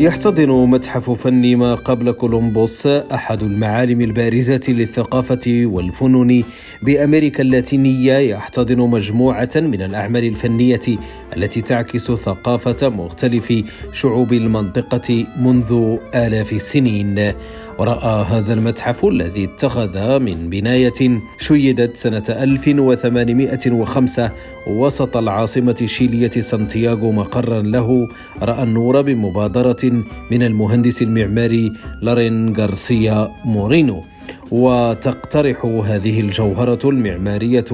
يحتضن متحف فن ما قبل كولومبوس أحد المعالم البارزه للثقافة والفنون بأمريكا اللاتينية يحتضن مجموعة من الأعمال الفنية التي تعكس ثقافة مختلف شعوب المنطقة منذ آلاف السنين. ورأى هذا المتحف الذي اتخذ من بناية شيدت سنة 1805 وسط العاصمة الشيلية سانتياغو مقرا له رأى النور بمبادرة من المهندس المعماري لارين غارسيا مورينو. وتقترح هذه الجوهرة المعمارية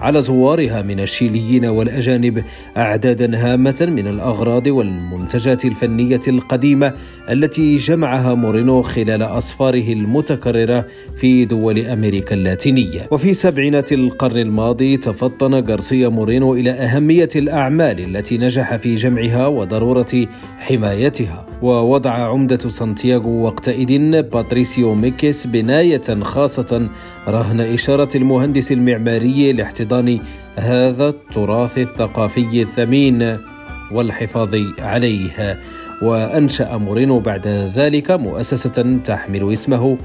على زوارها من الشيليين والأجانب أعدادا هامة من الأغراض والمنتجات الفنية القديمة التي جمعها مورينو خلال أسفاره المتكررة في دول أمريكا اللاتينية. وفي سبعينات القرن الماضي تفطن غارسيا مورينو إلى أهمية الأعمال التي نجح في جمعها وضرورة حمايتها. ووضع عمدة سانتياغو وقتئذ باتريسيو ميكيس بناية خاصة رهن إشارة المهندس المعماري لاحتضان هذا التراث الثقافي الثمين والحفاظ عليه. وأنشأ مورينو بعد ذلك مؤسسة تحمل اسمه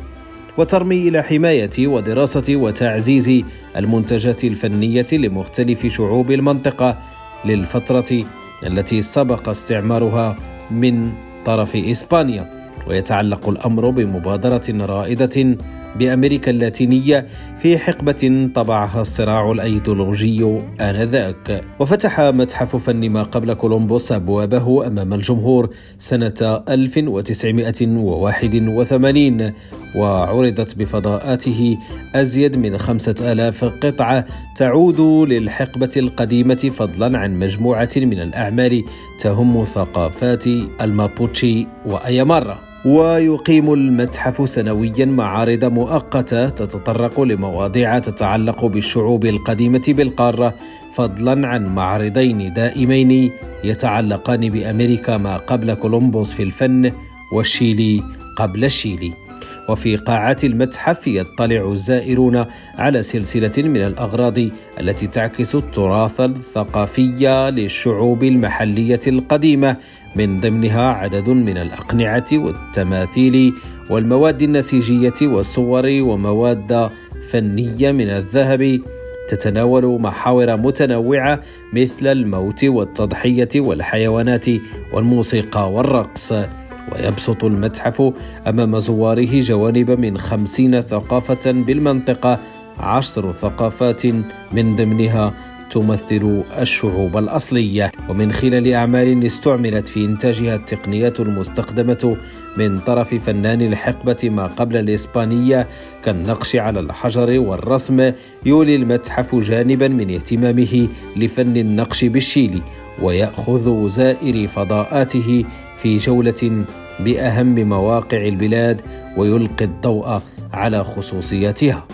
وترمي إلى حماية ودراسة وتعزيز المنتجات الفنية لمختلف شعوب المنطقة للفترة التي سبق استعمارها من طرف إسبانيا. ويتعلق الأمر بمبادرة رائدة بأمريكا اللاتينية في حقبة طبعها الصراع الأيديولوجي آنذاك. وفتح متحف فن ما قبل كولومبوس أبوابه أمام الجمهور سنة 1981 وعرضت بفضاءاته أزيد من خمسة آلاف قطعة تعود للحقبة القديمة فضلا عن مجموعة من الأعمال تهم ثقافات المابوتشي وأيامارا. ويقيم المتحف سنويا معارض مؤقتة تتطرق لمواضيع تتعلق بالشعوب القديمة بالقارة فضلا عن معرضين دائمين يتعلقان بأمريكا ما قبل كولومبوس في الفن والشيلي قبل الشيلي. وفي قاعة المتحف يطلع الزائرون على سلسلة من الأغراض التي تعكس التراث الثقافي للشعوب المحلية القديمة. من ضمنها عدد من الأقنعة والتماثيل والمواد النسيجية والصور ومواد فنية من الذهب. تتناول محاور متنوعة مثل الموت والتضحية والحيوانات والموسيقى والرقص. ويبسط المتحف أمام زواره جوانب من خمسين ثقافة بالمنطقة عشر ثقافات من ضمنها تمثل الشعوب الأصلية. ومن خلال أعمال استعملت في إنتاجها التقنيات المستخدمة من طرف فنان الحقبة ما قبل الإسبانية كالنقش على الحجر والرسم يولي المتحف جانبا من اهتمامه لفن النقش بالشيلي ويأخذ زائري فضاءاته في جولة بأهم مواقع البلاد ويلقي الضوء على خصوصياتها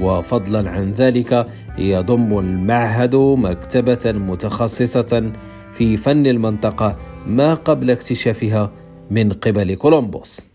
وفضلا عن ذلك يضم المعهد مكتبة متخصصة في فن المنطقة ما قبل اكتشافها من قبل كولومبوس.